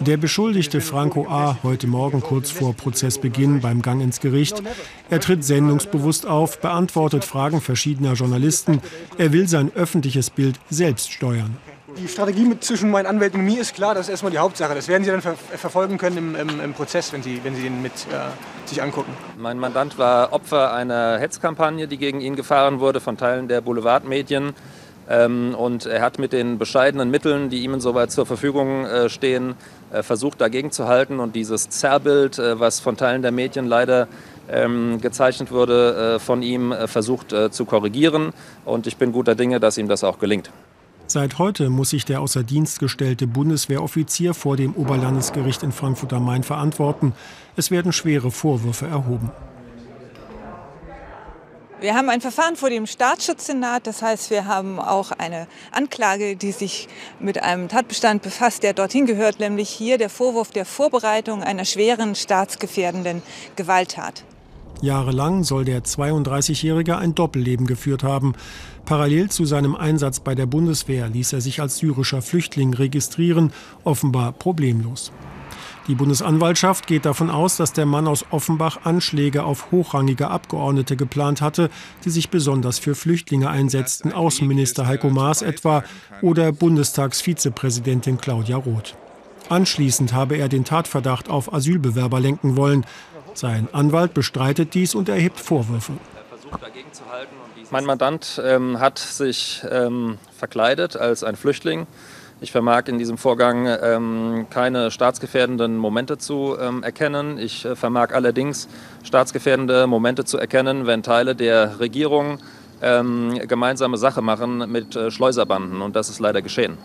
Der Beschuldigte Franco A. heute Morgen kurz vor Prozessbeginn beim Gang ins Gericht. Er tritt sendungsbewusst auf, beantwortet Fragen verschiedener Journalisten. Er will sein öffentliches Bild selbst steuern. Die Strategie mit zwischen meinen Anwälten und mir ist klar, das ist erstmal die Hauptsache. Das werden Sie dann ver verfolgen können im, im, im, Prozess, wenn Sie, wenn Sie den mit äh, sich angucken. Mein Mandant war Opfer einer Hetzkampagne, die gegen ihn gefahren wurde von Teilen der Boulevardmedien. Ähm, und er hat mit den bescheidenen Mitteln, die ihm insoweit zur Verfügung äh, stehen, äh, versucht dagegen zu halten und dieses Zerrbild, äh, was von Teilen der Medien leider ähm, gezeichnet wurde, von ihm versucht zu korrigieren. Und ich bin guter Dinge, dass ihm das auch gelingt. Seit heute muss sich der außer Dienst gestellte Bundeswehroffizier vor dem Oberlandesgericht in Frankfurt am Main verantworten. Es werden schwere Vorwürfe erhoben. Wir haben ein Verfahren vor dem Staatsschutzsenat. Das heißt, wir haben auch eine Anklage, die sich mit einem Tatbestand befasst, der dorthin gehört, nämlich hier der Vorwurf der Vorbereitung einer schweren staatsgefährdenden Gewalttat. Jahrelang soll der 32-Jährige ein Doppelleben geführt haben. Parallel zu seinem Einsatz bei der Bundeswehr ließ er sich als syrischer Flüchtling registrieren, offenbar problemlos. Die Bundesanwaltschaft geht davon aus, dass der Mann aus Offenbach Anschläge auf hochrangige Abgeordnete geplant hatte, die sich besonders für Flüchtlinge einsetzten, Außenminister Heiko Maas etwa oder Bundestagsvizepräsidentin Claudia Roth. Anschließend habe er den Tatverdacht auf Asylbewerber lenken wollen. Sein Anwalt bestreitet dies und erhebt Vorwürfe. Mein Mandant ähm, hat sich ähm, verkleidet als ein Flüchtling. Ich vermag in diesem Vorgang ähm, keine staatsgefährdenden Momente zu ähm, erkennen. Ich äh, vermag allerdings staatsgefährdende Momente zu erkennen, wenn Teile der Regierung ähm, gemeinsame Sache machen mit äh, Schleuserbanden. Und das ist leider geschehen.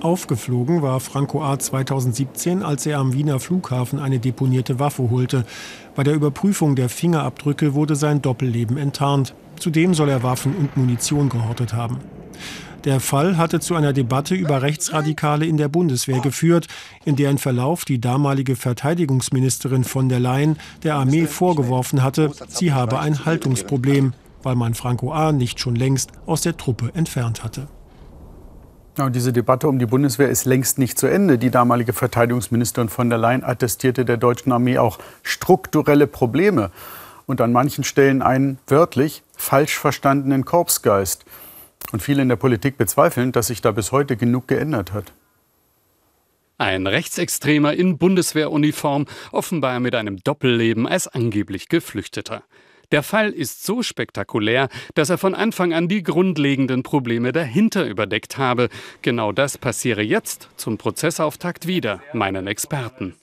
Aufgeflogen war Franco A. 2017, als er am Wiener Flughafen eine deponierte Waffe holte. Bei der Überprüfung der Fingerabdrücke wurde sein Doppelleben enttarnt. Zudem soll er Waffen und Munition gehortet haben. Der Fall hatte zu einer Debatte über Rechtsradikale in der Bundeswehr geführt, in deren Verlauf die damalige Verteidigungsministerin von der Leyen der Armee vorgeworfen hatte, sie habe ein Haltungsproblem, weil man Franco A. nicht schon längst aus der Truppe entfernt hatte. Ja, und diese Debatte um die Bundeswehr ist längst nicht zu Ende. Die damalige Verteidigungsministerin von der Leyen attestierte der deutschen Armee auch strukturelle Probleme und an manchen Stellen einen wörtlich falsch verstandenen Korpsgeist. Und viele in der Politik bezweifeln, dass sich da bis heute genug geändert hat. Ein Rechtsextremer in Bundeswehruniform, offenbar mit einem Doppelleben als angeblich Geflüchteter. Der Fall ist so spektakulär, dass er von Anfang an die grundlegenden Probleme dahinter überdeckt habe. Genau das passiere jetzt zum Prozessauftakt wieder, meinen Experten.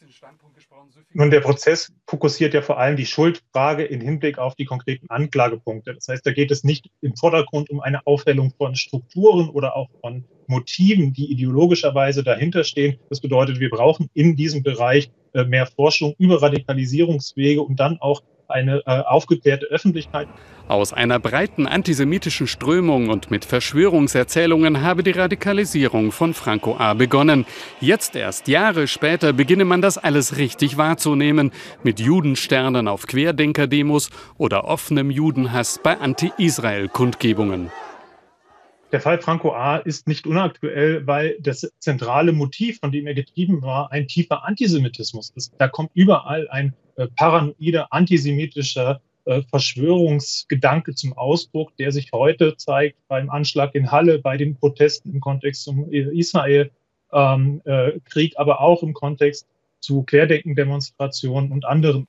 Nun, der Prozess fokussiert ja vor allem die Schuldfrage im Hinblick auf die konkreten Anklagepunkte. Das heißt, da geht es nicht im Vordergrund um eine Aufstellung von Strukturen oder auch von Motiven, die ideologischerweise dahinter stehen. Das bedeutet, wir brauchen in diesem Bereich äh, mehr Forschung über Radikalisierungswege und dann auch eine äh, aufgeklärte Öffentlichkeit. Aus einer breiten antisemitischen Strömung und mit Verschwörungserzählungen habe die Radikalisierung von Franco A. begonnen. Jetzt erst Jahre später beginne man das alles richtig wahrzunehmen, mit Judensternen auf Querdenker-Demos oder offenem Judenhass bei Anti-Israel-Kundgebungen. Der Fall Franco A. ist nicht unaktuell, weil das zentrale Motiv, von dem er getrieben war, ein tiefer Antisemitismus ist. Da kommt überall ein äh, paranoider antisemitischer äh, Verschwörungsgedanke zum Ausdruck, der sich heute zeigt beim Anschlag in Halle, bei den Protesten im Kontext zum Israel-Krieg, ähm, äh, aber auch im Kontext zu Querdenken-Demonstrationen und anderen.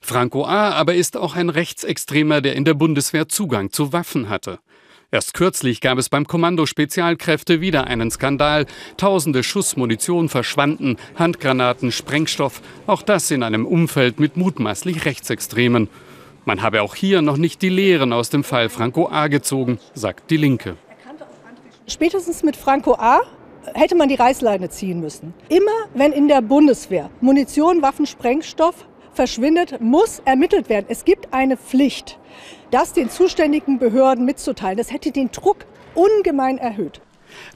Franco A. aber ist auch ein Rechtsextremer, der in der Bundeswehr Zugang zu Waffen hatte. Erst kürzlich gab es beim Kommando Spezialkräfte wieder einen Skandal. Tausende Schuss Munition verschwanden, Handgranaten, Sprengstoff, auch das in einem Umfeld mit mutmaßlich Rechtsextremen. Man habe auch hier noch nicht die Lehren aus dem Fall Franco A. gezogen, sagt die Linke. Spätestens mit Franco A. hätte man die Reißleine ziehen müssen. Immer wenn in der Bundeswehr Munition, Waffen, Sprengstoff verschwindet, muss ermittelt werden. Es gibt eine Pflicht das den zuständigen Behörden mitzuteilen. Das hätte den Druck ungemein erhöht.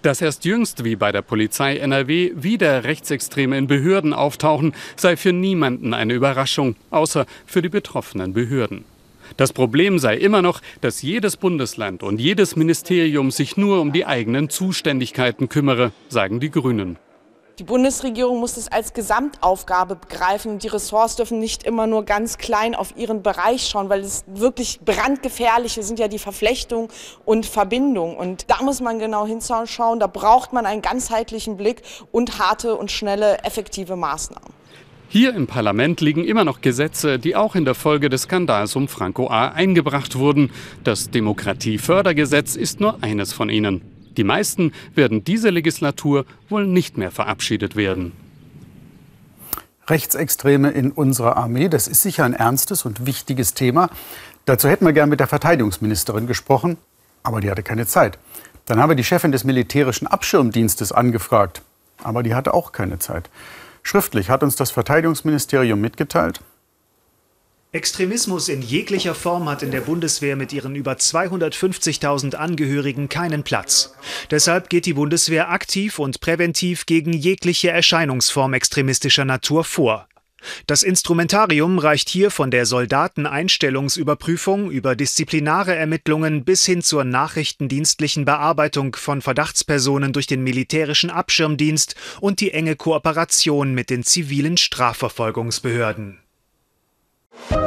Dass erst jüngst, wie bei der Polizei NRW, wieder Rechtsextreme in Behörden auftauchen, sei für niemanden eine Überraschung, außer für die betroffenen Behörden. Das Problem sei immer noch, dass jedes Bundesland und jedes Ministerium sich nur um die eigenen Zuständigkeiten kümmere, sagen die Grünen. Die Bundesregierung muss es als Gesamtaufgabe begreifen. Die Ressorts dürfen nicht immer nur ganz klein auf ihren Bereich schauen, weil es wirklich brandgefährliche sind ja die Verflechtung und Verbindung. Und da muss man genau hinschauen. Da braucht man einen ganzheitlichen Blick und harte und schnelle, effektive Maßnahmen. Hier im Parlament liegen immer noch Gesetze, die auch in der Folge des Skandals um Franco A. eingebracht wurden. Das Demokratiefördergesetz ist nur eines von ihnen. Die meisten werden diese Legislatur wohl nicht mehr verabschiedet werden. Rechtsextreme in unserer Armee, das ist sicher ein ernstes und wichtiges Thema. Dazu hätten wir gern mit der Verteidigungsministerin gesprochen, aber die hatte keine Zeit. Dann haben wir die Chefin des militärischen Abschirmdienstes angefragt, aber die hatte auch keine Zeit. Schriftlich hat uns das Verteidigungsministerium mitgeteilt, Extremismus in jeglicher Form hat in der Bundeswehr mit ihren über 250.000 Angehörigen keinen Platz. Deshalb geht die Bundeswehr aktiv und präventiv gegen jegliche Erscheinungsform extremistischer Natur vor. Das Instrumentarium reicht hier von der Soldateneinstellungsüberprüfung über disziplinare Ermittlungen bis hin zur nachrichtendienstlichen Bearbeitung von Verdachtspersonen durch den militärischen Abschirmdienst und die enge Kooperation mit den zivilen Strafverfolgungsbehörden. Bye.